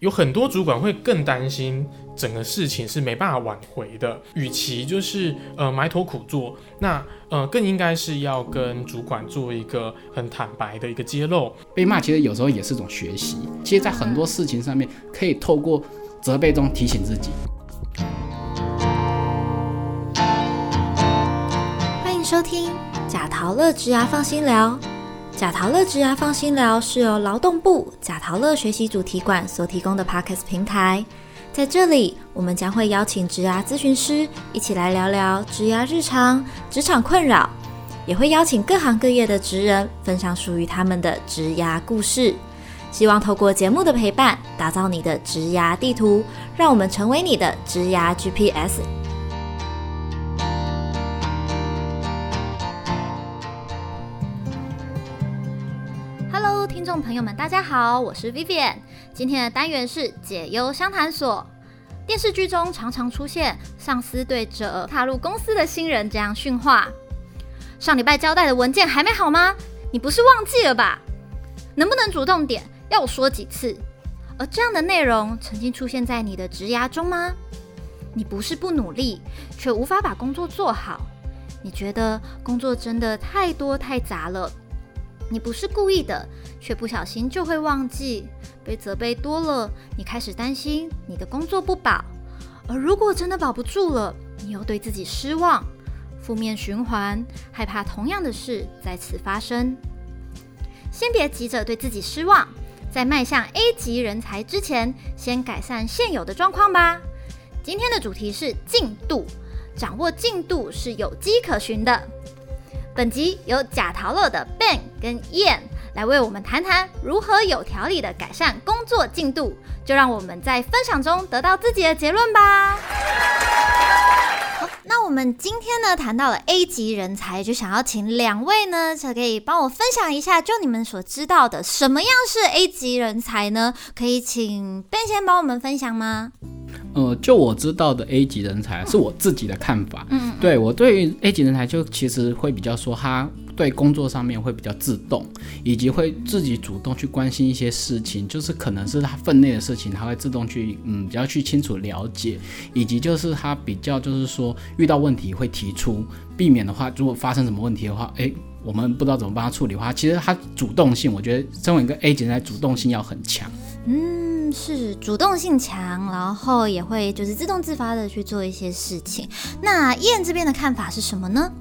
有很多主管会更担心整个事情是没办法挽回的，与其就是呃埋头苦做，那呃更应该是要跟主管做一个很坦白的一个揭露。被骂其实有时候也是种学习，其实，在很多事情上面可以透过责备中提醒自己。欢迎收听贾陶乐职涯放心聊。贾陶乐职涯放心聊是由劳动部贾陶乐学习主题馆所提供的 Podcast 平台，在这里，我们将会邀请职涯咨询师一起来聊聊职涯日常、职场困扰，也会邀请各行各业的职人分享属于他们的职涯故事。希望透过节目的陪伴，打造你的职涯地图，让我们成为你的职涯 GPS。众朋友们，大家好，我是 Vivian。今天的单元是解忧相谈所。电视剧中常常出现上司对着踏入公司的新人这样训话：“上礼拜交代的文件还没好吗？你不是忘记了吧？能不能主动点？要我说几次？”而这样的内容曾经出现在你的职涯中吗？你不是不努力，却无法把工作做好。你觉得工作真的太多太杂了。你不是故意的，却不小心就会忘记。被责备多了，你开始担心你的工作不保。而如果真的保不住了，你又对自己失望，负面循环，害怕同样的事再次发生。先别急着对自己失望，在迈向 A 级人才之前，先改善现有的状况吧。今天的主题是进度，掌握进度是有迹可循的。本集由贾陶乐的 Ben 跟 Ian 来为我们谈谈如何有条理的改善工作进度，就让我们在分享中得到自己的结论吧。好，那我们今天呢谈到了 A 级人才，就想要请两位呢，可以帮我分享一下，就你们所知道的，什么样是 A 级人才呢？可以请 Ben 先帮我们分享吗？呃，就我知道的 A 级人才是我自己的看法。嗯，对我对于 A 级人才就其实会比较说，他对工作上面会比较自动，以及会自己主动去关心一些事情，就是可能是他分内的事情，他会自动去嗯比较去清楚了解，以及就是他比较就是说遇到问题会提出，避免的话，如果发生什么问题的话，诶，我们不知道怎么帮他处理的话，其实他主动性，我觉得身为一个 A 级人才，主动性要很强。嗯，是主动性强，然后也会就是自动自发的去做一些事情。那燕这边的看法是什么呢？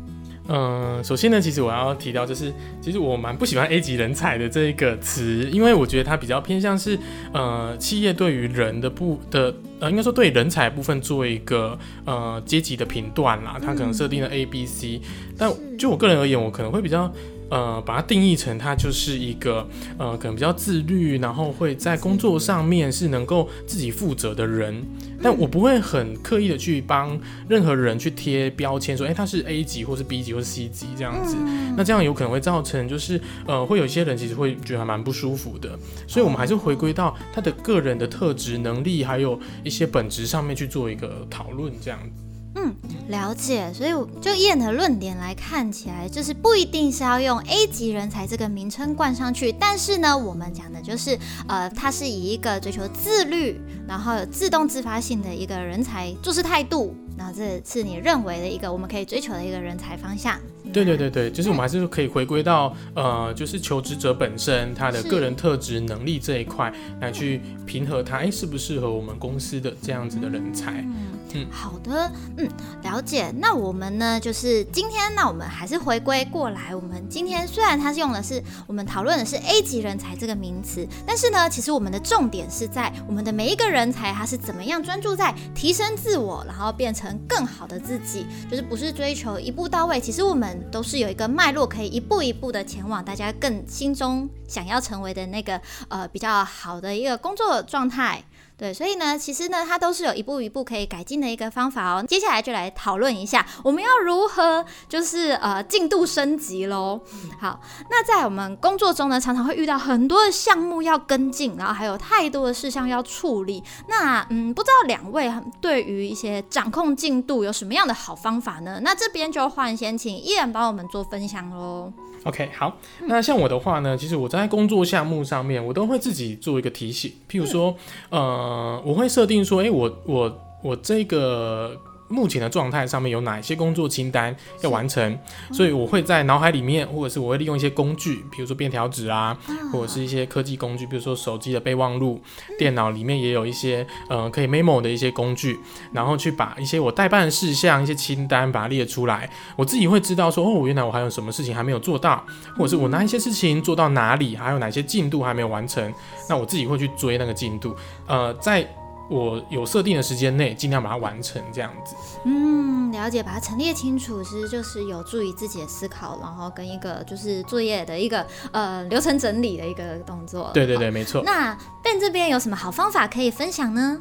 嗯，首先呢，其实我要提到就是，其实我蛮不喜欢 A 级人才的这一个词，因为我觉得它比较偏向是呃企业对于人的部的呃，应该说对人才部分做一个呃阶级的评断啦，它可能设定了 A、B、C，但就我个人而言，我可能会比较。呃，把它定义成他就是一个呃，可能比较自律，然后会在工作上面是能够自己负责的人。但我不会很刻意的去帮任何人去贴标签，说，哎，他是 A 级，或是 B 级，或是 C 级这样子。那这样有可能会造成，就是呃，会有一些人其实会觉得还蛮不舒服的。所以，我们还是回归到他的个人的特质、能力，还有一些本质上面去做一个讨论，这样子。嗯，了解。所以就燕的论点来看起来，就是不一定是要用 A 级人才这个名称冠上去。但是呢，我们讲的就是，呃，他是以一个追求自律，然后有自动自发性的一个人才做事态度。然后这是你认为的一个我们可以追求的一个人才方向。对对对对，就是我们还是可以回归到呃，就是求职者本身他的个人特质、能力这一块来去平和他，哎，适不适合我们公司的这样子的人才。嗯，好的，嗯，了解。那我们呢，就是今天，那我们还是回归过来。我们今天虽然它是用的是我们讨论的是 A 级人才这个名词，但是呢，其实我们的重点是在我们的每一个人才，他是怎么样专注在提升自我，然后变成更好的自己，就是不是追求一步到位。其实我们都是有一个脉络，可以一步一步的前往大家更心中想要成为的那个呃比较好的一个工作状态。对，所以呢，其实呢，它都是有一步一步可以改进的一个方法哦。接下来就来讨论一下，我们要如何就是呃进度升级喽。好，那在我们工作中呢，常常会遇到很多的项目要跟进，然后还有太多的事项要处理。那嗯，不知道两位对于一些掌控进度有什么样的好方法呢？那这边就换先请依然帮我们做分享喽。OK，好，那像我的话呢，其实我在工作项目上面，我都会自己做一个提醒，譬如说，呃，我会设定说，诶，我我我这个。目前的状态上面有哪些工作清单要完成？所以我会在脑海里面，或者是我会利用一些工具，比如说便条纸啊，或者是一些科技工具，比如说手机的备忘录，电脑里面也有一些呃可以 memo 的一些工具，然后去把一些我代办事项、一些清单把它列出来。我自己会知道说，哦，原来我还有什么事情还没有做到，或者是我哪一些事情做到哪里，还有哪些进度还没有完成，那我自己会去追那个进度。呃，在我有设定的时间内，尽量把它完成，这样子。嗯，了解，把它陈列清楚，其实就是有助于自己的思考，然后跟一个就是作业的一个呃流程整理的一个动作。对对对，没错。那 Ben 这边有什么好方法可以分享呢？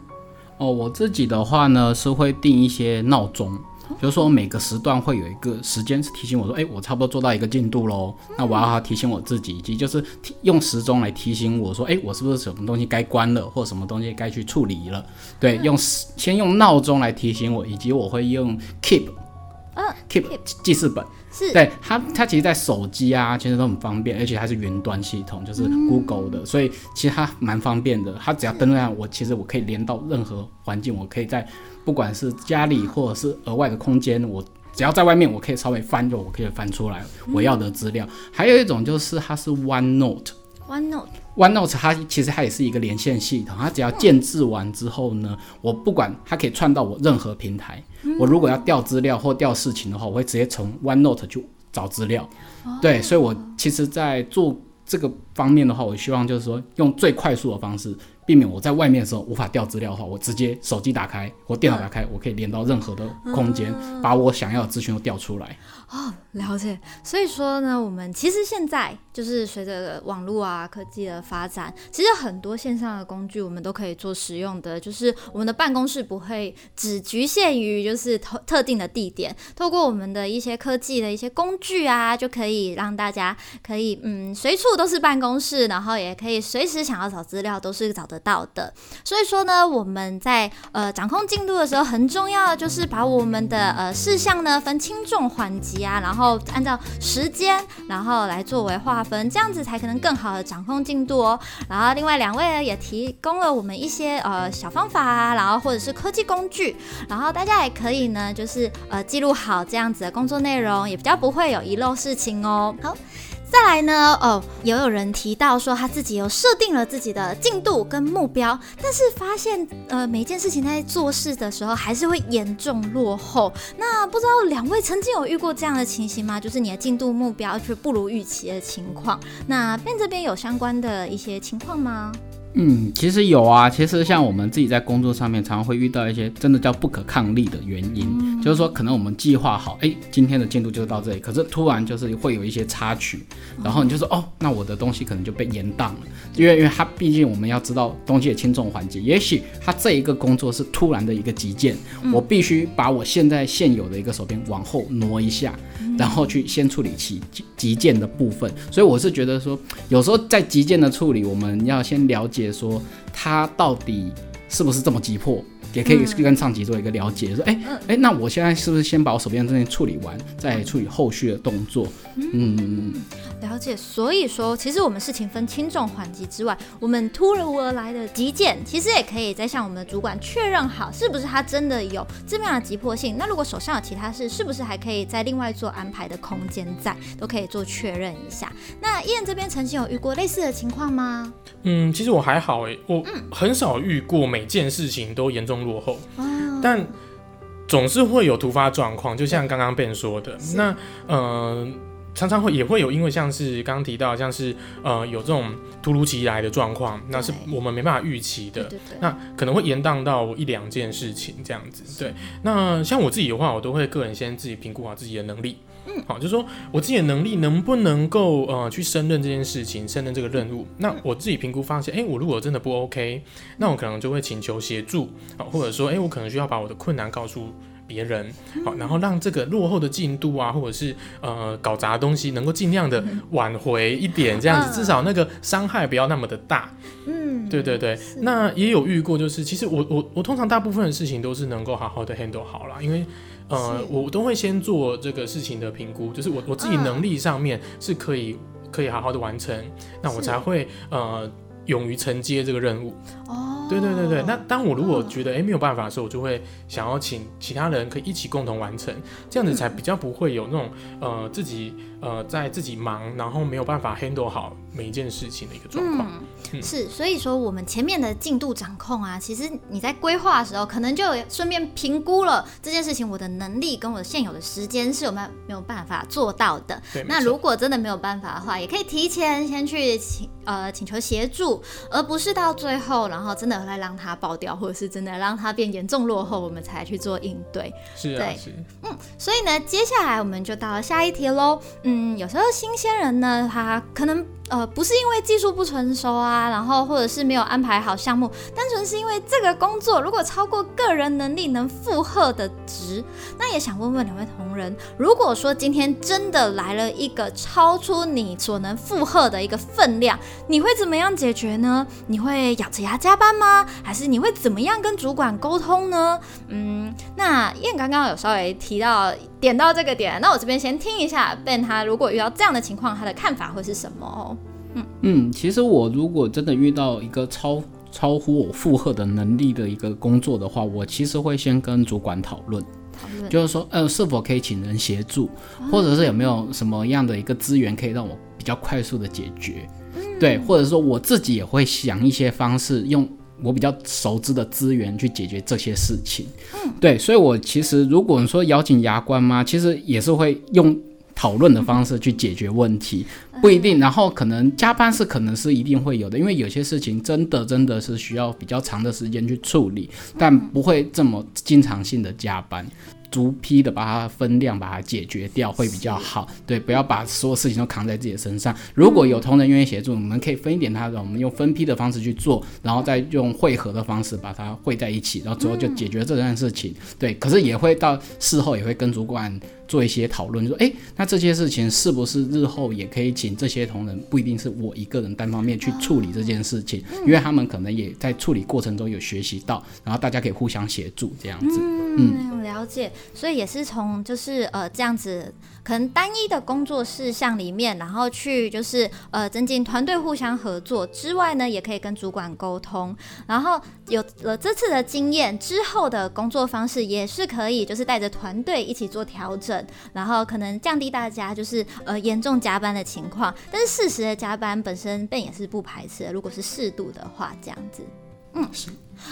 哦，我自己的话呢是会定一些闹钟。比如说每个时段会有一个时间是提醒我说，哎，我差不多做到一个进度喽。那我要提醒我自己，以及就是用时钟来提醒我说，哎，我是不是什么东西该关了，或什么东西该去处理了？对，用先用闹钟来提醒我，以及我会用 Keep，嗯，Keep 记事本。是，对它，它其实，在手机啊，其实都很方便，而且它是云端系统，就是 Google 的，所以其实它蛮方便的。它只要登录上，我其实我可以连到任何环境，我可以在。不管是家里或者是额外的空间，我只要在外面，我可以稍微翻着我可以翻出来我要的资料。还有一种就是它是 OneNote，OneNote，OneNote 它其实它也是一个连线系统，它只要建制完之后呢，我不管它可以串到我任何平台。我如果要调资料或调事情的话，我会直接从 OneNote 去找资料。对，所以我其实，在做这个方面的话，我希望就是说用最快速的方式。避免我在外面的时候无法调资料的话，我直接手机打开或电脑打开，我可以连到任何的空间，把我想要的资讯都调出来。哦，了解。所以说呢，我们其实现在就是随着网络啊科技的发展，其实很多线上的工具我们都可以做使用的，就是我们的办公室不会只局限于就是特特定的地点，透过我们的一些科技的一些工具啊，就可以让大家可以嗯随处都是办公室，然后也可以随时想要找资料都是找得。到的，所以说呢，我们在呃掌控进度的时候，很重要的就是把我们的呃事项呢分轻重缓急啊，然后按照时间，然后来作为划分，这样子才可能更好的掌控进度哦。然后另外两位呢也提供了我们一些呃小方法啊，然后或者是科技工具，然后大家也可以呢就是呃记录好这样子的工作内容，也比较不会有遗漏事情哦。好。再来呢，哦，也有人提到说他自己有设定了自己的进度跟目标，但是发现呃每件事情在做事的时候还是会严重落后。那不知道两位曾经有遇过这样的情形吗？就是你的进度目标却不如预期的情况。那 Ben 这边有相关的一些情况吗？嗯，其实有啊。其实像我们自己在工作上面，常常会遇到一些真的叫不可抗力的原因，就是说可能我们计划好，哎，今天的进度就到这里，可是突然就是会有一些插曲，然后你就说，哦，那我的东西可能就被延宕了，因为因为它毕竟我们要知道东西的轻重缓急，也许它这一个工作是突然的一个急件，我必须把我现在现有的一个手边往后挪一下，然后去先处理其急件的部分。所以我是觉得说，有时候在急件的处理，我们要先了解。说它到底是不是这么急迫，也可以跟上级做一个了解。说，哎哎，那我现在是不是先把我手边的这些处理完，再处理后续的动作？嗯。了解，所以说其实我们事情分轻重缓急之外，我们突如而来的急件，其实也可以再向我们的主管确认好，是不是他真的有这么样的急迫性。那如果手上有其他事，是不是还可以再另外做安排的空间在，都可以做确认一下。那燕这边曾经有遇过类似的情况吗？嗯，其实我还好哎，我很少遇过每件事情都严重落后，但总是会有突发状况，就像刚刚 Ben 说的，那嗯。常常会也会有，因为像是刚刚提到，像是呃有这种突如其来的状况，那是我们没办法预期的，那可能会延宕到一两件事情这样子。对，那像我自己的话，我都会个人先自己评估好自己的能力，嗯，好，就是说我自己的能力能不能够呃去胜任这件事情，胜任这个任务。那我自己评估发现，哎，我如果真的不 OK，那我可能就会请求协助啊，或者说，哎，我可能需要把我的困难告诉。别人好，然后让这个落后的进度啊，或者是呃搞砸的东西，能够尽量的挽回一点，这样子至少那个伤害不要那么的大。嗯，对对对。那也有遇过，就是其实我我我通常大部分的事情都是能够好好的 handle 好了，因为呃我都会先做这个事情的评估，就是我我自己能力上面是可以可以好好的完成，那我才会呃勇于承接这个任务。哦。对对对对，那当我如果觉得哎没有办法的时候，我就会想要请其他人可以一起共同完成，这样子才比较不会有那种呃自己。呃，在自己忙，然后没有办法 handle 好每一件事情的一个状况，是，所以说我们前面的进度掌控啊，其实你在规划的时候，可能就顺便评估了这件事情我的能力跟我现有的时间是有没有没有办法做到的。那如果真的没有办法的话，也可以提前先去请呃请求协助，而不是到最后，然后真的来让它爆掉，或者是真的让它变严重落后，我们才去做应对。是啊，是。嗯，所以呢，接下来我们就到了下一题喽。嗯，有时候新鲜人呢，他可能。呃，不是因为技术不成熟啊，然后或者是没有安排好项目，单纯是因为这个工作如果超过个人能力能负荷的值，那也想问问两位同仁，如果说今天真的来了一个超出你所能负荷的一个分量，你会怎么样解决呢？你会咬着牙加班吗？还是你会怎么样跟主管沟通呢？嗯，那燕刚刚有稍微提到点到这个点，那我这边先听一下 Ben 他如果遇到这样的情况，他的看法会是什么哦？嗯，其实我如果真的遇到一个超超乎我负荷的能力的一个工作的话，我其实会先跟主管讨论，就是说，呃，是否可以请人协助，或者是有没有什么样的一个资源可以让我比较快速的解决，对，或者说我自己也会想一些方式，用我比较熟知的资源去解决这些事情，嗯，对，所以我其实如果说咬紧牙关嘛，其实也是会用。讨论的方式去解决问题不一定，然后可能加班是可能是一定会有的，因为有些事情真的真的是需要比较长的时间去处理，但不会这么经常性的加班。逐批的把它分量把它解决掉会比较好，对，不要把所有事情都扛在自己的身上。如果有同仁愿意协助，我们可以分一点他的，我们用分批的方式去做，然后再用汇合的方式把它汇在一起，然后最后就解决这件事情。对，可是也会到事后也会跟主管做一些讨论，说，哎，那这些事情是不是日后也可以请这些同仁，不一定是我一个人单方面去处理这件事情，因为他们可能也在处理过程中有学习到，然后大家可以互相协助这样子。嗯，了解。所以也是从就是呃这样子，可能单一的工作事项里面，然后去就是呃增进团队互相合作之外呢，也可以跟主管沟通，然后有了这次的经验之后的工作方式也是可以，就是带着团队一起做调整，然后可能降低大家就是呃严重加班的情况。但是适时的加班本身便也是不排斥的，如果是适度的话，这样子，嗯是。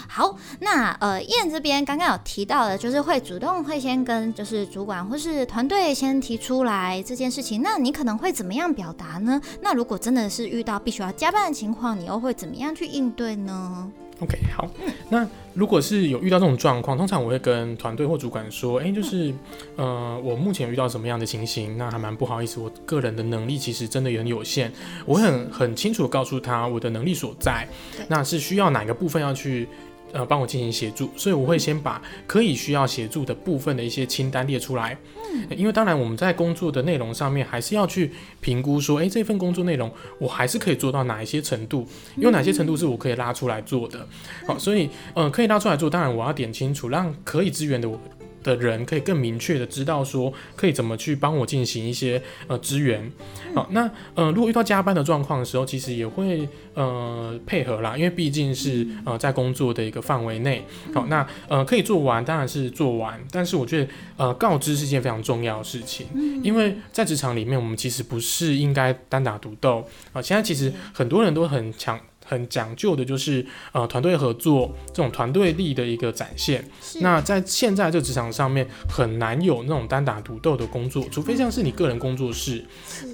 好，那呃，燕这边刚刚有提到的，就是会主动会先跟就是主管或是团队先提出来这件事情。那你可能会怎么样表达呢？那如果真的是遇到必须要加班的情况，你又会怎么样去应对呢？OK，好，那如果是有遇到这种状况，通常我会跟团队或主管说，哎，就是呃，我目前遇到什么样的情形，那还蛮不好意思，我个人的能力其实真的也很有限，我很很清楚告诉他我的能力所在，那是需要哪个部分要去。呃，帮我进行协助，所以我会先把可以需要协助的部分的一些清单列出来。嗯，因为当然我们在工作的内容上面还是要去评估说，诶，这份工作内容我还是可以做到哪一些程度，有哪些程度是我可以拉出来做的。好，所以呃，可以拉出来做，当然我要点清楚，让可以支援的我。的人可以更明确的知道说可以怎么去帮我进行一些呃支援，好，那呃如果遇到加班的状况的时候，其实也会呃配合啦，因为毕竟是呃在工作的一个范围内，好，那呃可以做完当然是做完，但是我觉得呃告知是件非常重要的事情，因为在职场里面我们其实不是应该单打独斗。啊，现在其实很多人都很强。很讲究的就是呃团队合作这种团队力的一个展现。那在现在这职场上面很难有那种单打独斗的工作，除非像是你个人工作室，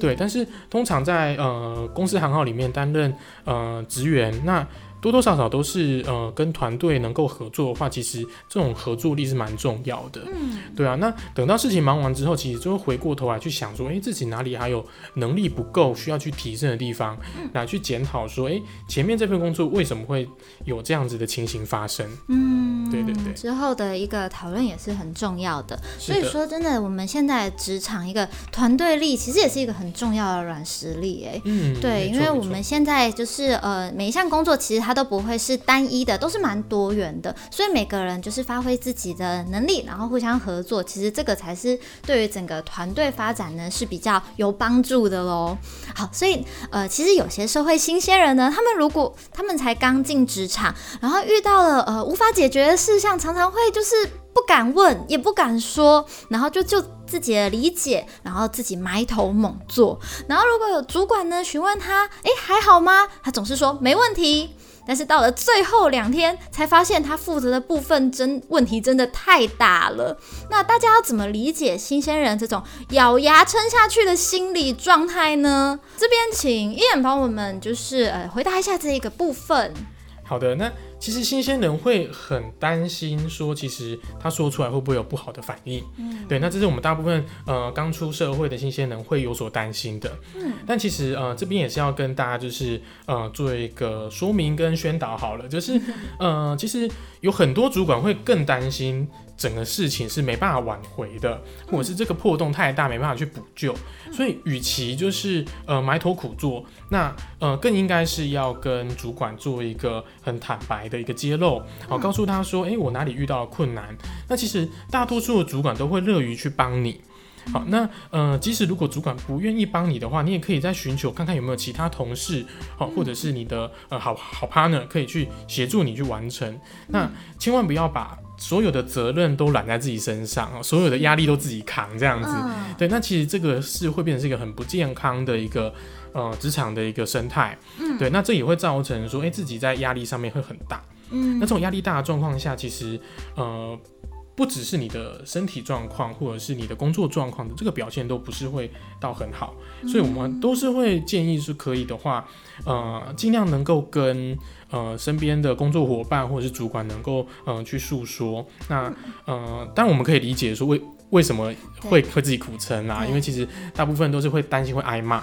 对。但是通常在呃公司行号里面担任呃职员，那多多少少都是呃跟团队能够合作的话，其实这种合作力是蛮重要的。嗯，对啊。那等到事情忙完之后，其实就会回过头来去想说，哎，自己哪里还有能力不够，需要去提升的地方，来去检讨说，哎，前面这份工作为什么会有这样子的情形发生？嗯，对对对。之后的一个讨论也是很重要的。所以说，真的，我们现在职场一个团队力，其实也是一个很重要的软实力。哎，嗯，对，因为我们现在就是呃，每一项工作其实它都不会是单一的，都是蛮多元的，所以每个人就是发挥自己的能力，然后互相合作，其实这个才是对于整个团队发展呢是比较有帮助的喽。好，所以呃，其实有些社会新鲜人呢，他们如果他们才刚进职场，然后遇到了呃无法解决的事项，常常会就是不敢问，也不敢说，然后就就。自己的理解，然后自己埋头猛做。然后如果有主管呢询问他，哎，还好吗？他总是说没问题。但是到了最后两天，才发现他负责的部分真问题真的太大了。那大家要怎么理解新鲜人这种咬牙撑下去的心理状态呢？这边请一眼帮我们就是呃回答一下这一个部分。好的，那。其实新鲜人会很担心，说其实他说出来会不会有不好的反应？嗯，对，那这是我们大部分呃刚出社会的新鲜人会有所担心的。嗯，但其实呃这边也是要跟大家就是呃做一个说明跟宣导好了，就是 呃其实有很多主管会更担心。整个事情是没办法挽回的，或者是这个破洞太大，没办法去补救。所以，与其就是呃埋头苦做，那呃更应该是要跟主管做一个很坦白的一个揭露，好告诉他说，哎，我哪里遇到了困难。那其实大多数的主管都会乐于去帮你。好，那呃即使如果主管不愿意帮你的话，你也可以再寻求看看有没有其他同事，好，或者是你的呃好好 partner 可以去协助你去完成。那千万不要把。所有的责任都揽在自己身上，所有的压力都自己扛，这样子，对，那其实这个是会变成是一个很不健康的一个呃职场的一个生态，嗯，对，那这也会造成说，哎，自己在压力上面会很大，嗯，那这种压力大的状况下，其实呃。不只是你的身体状况，或者是你的工作状况的这个表现都不是会到很好，所以我们都是会建议是可以的话，呃，尽量能够跟呃身边的工作伙伴或者是主管能够嗯去诉说。那呃，当然我们可以理解说为为什么会会自己苦撑啊，因为其实大部分都是会担心会挨骂。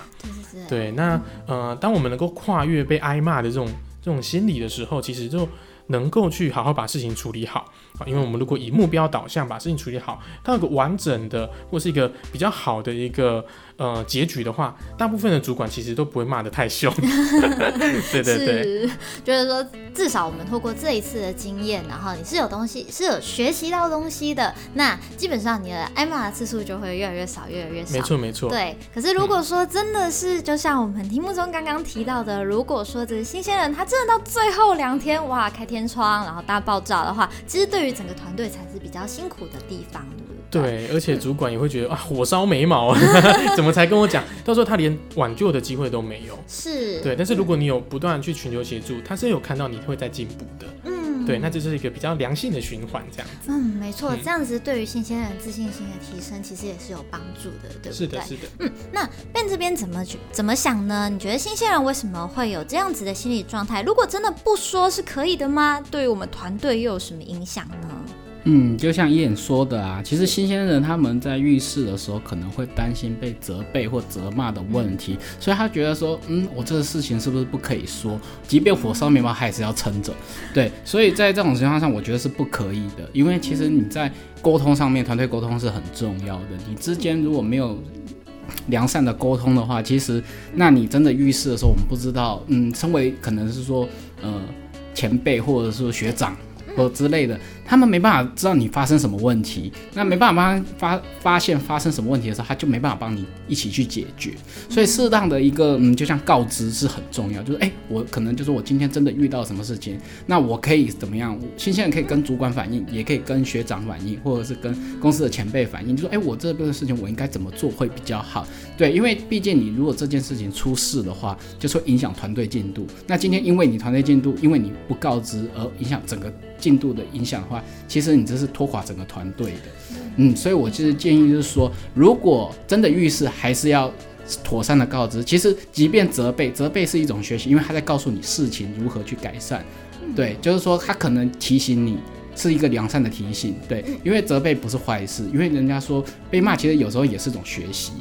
对，那呃，当我们能够跨越被挨骂的这种这种心理的时候，其实就。能够去好好把事情处理好啊，因为我们如果以目标导向把事情处理好，它有个完整的或是一个比较好的一个呃结局的话，大部分的主管其实都不会骂得太凶。对对对，就是说至少我们透过这一次的经验，然后你是有东西是有学习到东西的，那基本上你的挨骂的次数就会越来越少，越来越少。没错没错。对，可是如果说真的是就像我们题目中刚刚提到的，如果说这个新鲜人他真的到最后两天哇开。天窗，然后大爆炸的话，其实对于整个团队才是比较辛苦的地方，对不对？对，而且主管也会觉得啊，火烧眉毛，怎么才跟我讲？到时候他连挽救的机会都没有。是，对。但是如果你有不断去寻求协助，他是有看到你会在进步的。对，那这是一个比较良性的循环，这样子。嗯，没错，这样子对于新鲜人自信心的提升，其实也是有帮助的，对不对？是的，是的。嗯，那 Ben 这边怎么去怎么想呢？你觉得新鲜人为什么会有这样子的心理状态？如果真的不说是可以的吗？对于我们团队又有什么影响呢？嗯，就像燕说的啊，其实新鲜人他们在遇事的时候可能会担心被责备或责骂的问题，所以他觉得说，嗯，我这个事情是不是不可以说？即便火烧眉毛，还是要撑着。对，所以在这种情况下，我觉得是不可以的，因为其实你在沟通上面，团队沟通是很重要的。你之间如果没有良善的沟通的话，其实那你真的遇事的时候，我们不知道，嗯，身为可能是说，呃，前辈或者是学长。或之类的，他们没办法知道你发生什么问题，那没办法帮发发现发生什么问题的时候，他就没办法帮你一起去解决。所以适当的一个嗯，就像告知是很重要，就是哎，我可能就是我今天真的遇到什么事情，那我可以怎么样？新鲜人可以跟主管反映，也可以跟学长反映，或者是跟公司的前辈反映，就说哎，我这边的事情我应该怎么做会比较好？对，因为毕竟你如果这件事情出事的话，就会影响团队进度。那今天因为你团队进度，因为你不告知而影响整个。进度的影响的话，其实你这是拖垮整个团队的，嗯，所以我就是建议就是说，如果真的遇事，还是要妥善的告知。其实，即便责备，责备是一种学习，因为他在告诉你事情如何去改善。对，就是说他可能提醒你是一个良善的提醒。对，因为责备不是坏事，因为人家说被骂其实有时候也是种学习。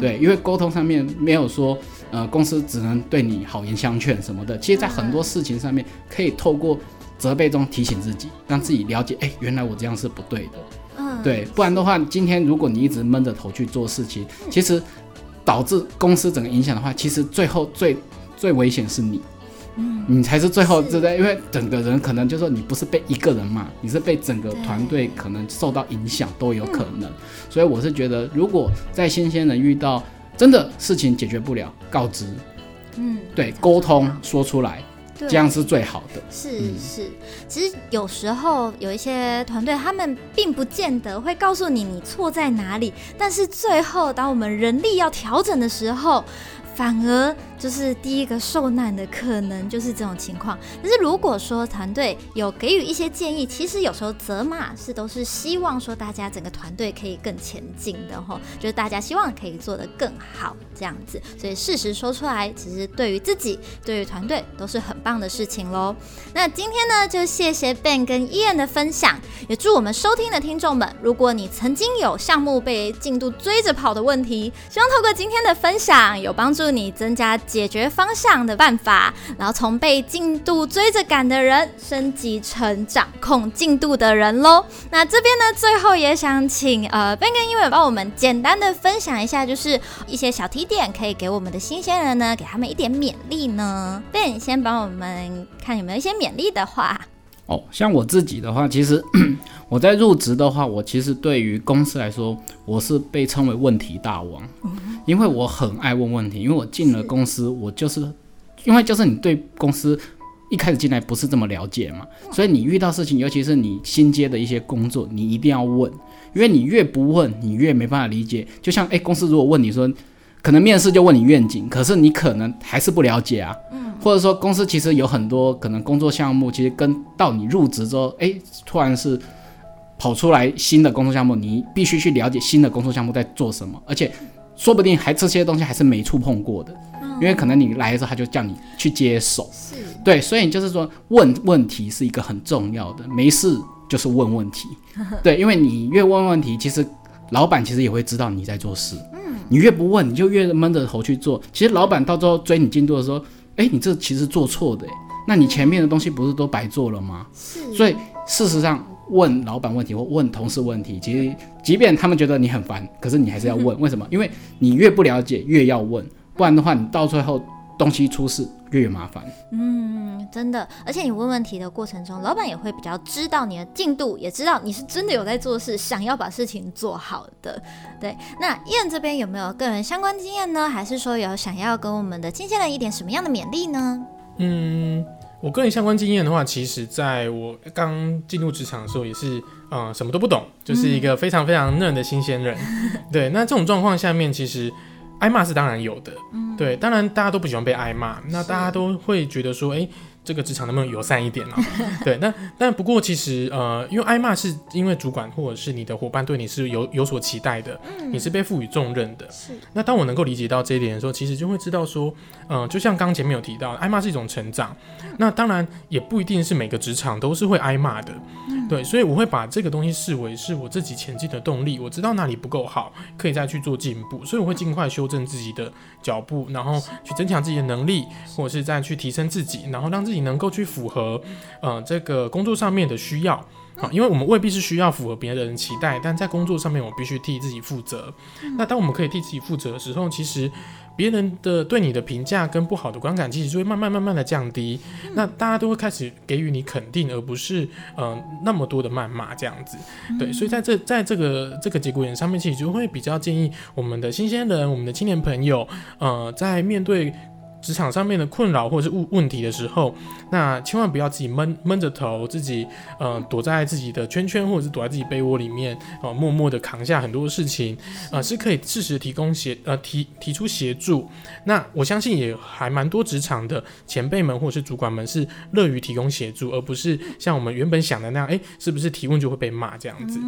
对，因为沟通上面没有说，呃，公司只能对你好言相劝什么的。其实，在很多事情上面，可以透过责备中提醒自己，让自己了解，哎，原来我这样是不对的。嗯，对，不然的话，今天如果你一直闷着头去做事情，其实导致公司整个影响的话，其实最后最最危险是你。嗯，你才是最后对不对？因为整个人可能就说你不是被一个人骂，你是被整个团队可能受到影响都有可能。所以我是觉得，如果在新鲜人遇到真的事情解决不了，告知，嗯，对，沟通说出来，这样是最好的。是是，其实有时候有一些团队，他们并不见得会告诉你你错在哪里，但是最后当我们人力要调整的时候，反而。就是第一个受难的可能就是这种情况，但是如果说团队有给予一些建议，其实有时候责骂是都是希望说大家整个团队可以更前进的吼，就是大家希望可以做得更好这样子，所以事实说出来，其实对于自己、对于团队都是很棒的事情喽。那今天呢，就谢谢 Ben 跟 Ian 的分享，也祝我们收听的听众们，如果你曾经有项目被进度追着跑的问题，希望透过今天的分享，有帮助你增加。解决方向的办法，然后从被进度追着赶的人升级成掌控进度的人喽。那这边呢，最后也想请呃 Ben 跟英伟帮我们简单的分享一下，就是一些小提点，可以给我们的新鲜人呢，给他们一点勉励呢。Ben 先帮我们看有没有一些勉励的话。哦，像我自己的话，其实我在入职的话，我其实对于公司来说，我是被称为问题大王，因为我很爱问问题。因为我进了公司，我就是因为就是你对公司一开始进来不是这么了解嘛，所以你遇到事情，尤其是你新接的一些工作，你一定要问，因为你越不问，你越没办法理解。就像诶，公司如果问你说，可能面试就问你愿景，可是你可能还是不了解啊。或者说公司其实有很多可能工作项目，其实跟到你入职之后，哎，突然是跑出来新的工作项目，你必须去了解新的工作项目在做什么，而且说不定还这些东西还是没触碰过的，因为可能你来的时候他就叫你去接手，对，所以就是说问问题是一个很重要的，没事就是问问题，对，因为你越问问题，其实老板其实也会知道你在做事，嗯，你越不问，你就越闷着头去做，其实老板到最后追你进度的时候。哎，你这其实做错的，那你前面的东西不是都白做了吗？是。所以事实上，问老板问题或问同事问题，其实即便他们觉得你很烦，可是你还是要问。为什么？因为你越不了解，越要问，不然的话，你到最后东西出事越麻烦。嗯，真的。而且你问问题的过程中，老板也会比较知道你的进度，也知道你是真的有在做事，想要把事情做好的。对。那燕这边有没有个人相关经验呢？还是说有想要跟我们的新鲜人一点什么样的勉励呢？嗯，我个人相关经验的话，其实在我刚进入职场的时候，也是嗯什么都不懂，就是一个非常非常嫩的新鲜人。对。那这种状况下面，其实。挨骂是当然有的，对，当然大家都不喜欢被挨骂，那大家都会觉得说，哎。这个职场能不能友善一点呢？对，那但不过其实呃，因为挨骂是因为主管或者是你的伙伴对你是有有所期待的，你是被赋予重任的。是。那当我能够理解到这一点的时候，其实就会知道说，嗯，就像刚前面有提到，挨骂是一种成长。那当然也不一定是每个职场都是会挨骂的。对，所以我会把这个东西视为是我自己前进的动力。我知道哪里不够好，可以再去做进步，所以我会尽快修正自己的脚步，然后去增强自己的能力，或者是再去提升自己，然后让自己能够去符合，呃，这个工作上面的需要啊，因为我们未必是需要符合别人期待，但在工作上面，我必须替自己负责。那当我们可以替自己负责的时候，其实别人的对你的评价跟不好的观感，其实就会慢慢慢慢的降低。那大家都会开始给予你肯定，而不是呃那么多的谩骂这样子。对，所以在这在这个这个节骨眼上面，其实就会比较建议我们的新鲜人，我们的青年朋友，呃，在面对。职场上面的困扰或者是问问题的时候，那千万不要自己闷闷着头，自己呃躲在自己的圈圈或者是躲在自己被窝里面，呃默默的扛下很多事情，呃是可以适时提供协呃提提出协助。那我相信也还蛮多职场的前辈们或者是主管们是乐于提供协助，而不是像我们原本想的那样，哎是不是提问就会被骂这样子？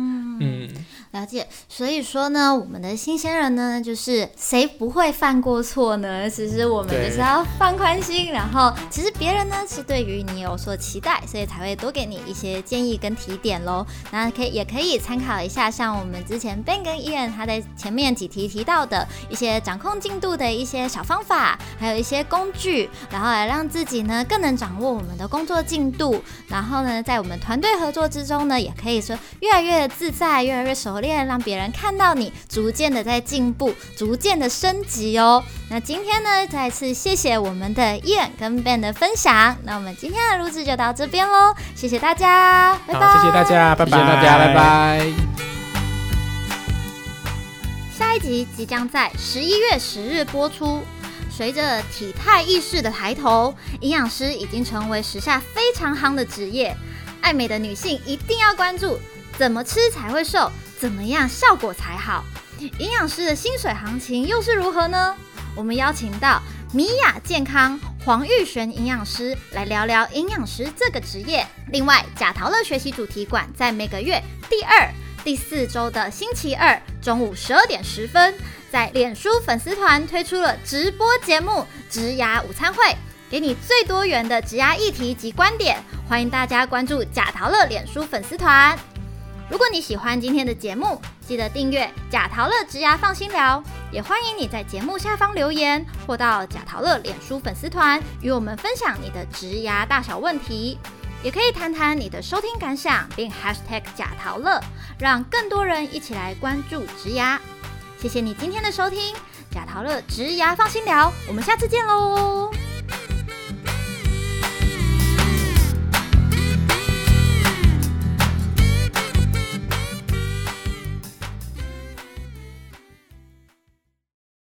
嗯，了解。所以说呢，我们的新鲜人呢，就是谁不会犯过错呢？其实我们就是要放宽心，然后其实别人呢是对于你有所期待，所以才会多给你一些建议跟提点喽。那可以也可以参考一下，像我们之前 Ben 跟 Ian 他在前面几题提到的一些掌控进度的一些小方法，还有一些工具，然后来让自己呢更能掌握我们的工作进度，然后呢在我们团队合作之中呢，也可以说越来越自在，越来越熟练，让别人看到你逐渐的在进步，逐渐的升级哦。那今天呢，再次谢谢我们的 Ian 跟 Ben 的分享。那我们今天的录制就到这边喽，谢谢大家，拜拜。好，谢谢大家，拜拜，谢谢大家，拜。拜。下一集即将在十一月十日播出。随着体态意识的抬头，营养师已经成为时下非常夯的职业。爱美的女性一定要关注，怎么吃才会瘦，怎么样效果才好。营养师的薪水行情又是如何呢？我们邀请到米雅健康黄玉璇营养师来聊聊营养师这个职业。另外，贾陶乐学习主题馆在每个月第二、第四周的星期二中午十二点十分，在脸书粉丝团推出了直播节目《植牙午餐会》，给你最多元的植牙议题及观点。欢迎大家关注贾陶乐脸书粉丝团。如果你喜欢今天的节目，记得订阅贾陶乐职涯放心聊，也欢迎你在节目下方留言，或到贾陶乐脸书粉丝团与我们分享你的职涯大小问题，也可以谈谈你的收听感想，并 hashtag 贾陶乐，让更多人一起来关注职涯。谢谢你今天的收听，贾陶乐职涯放心聊，我们下次见喽。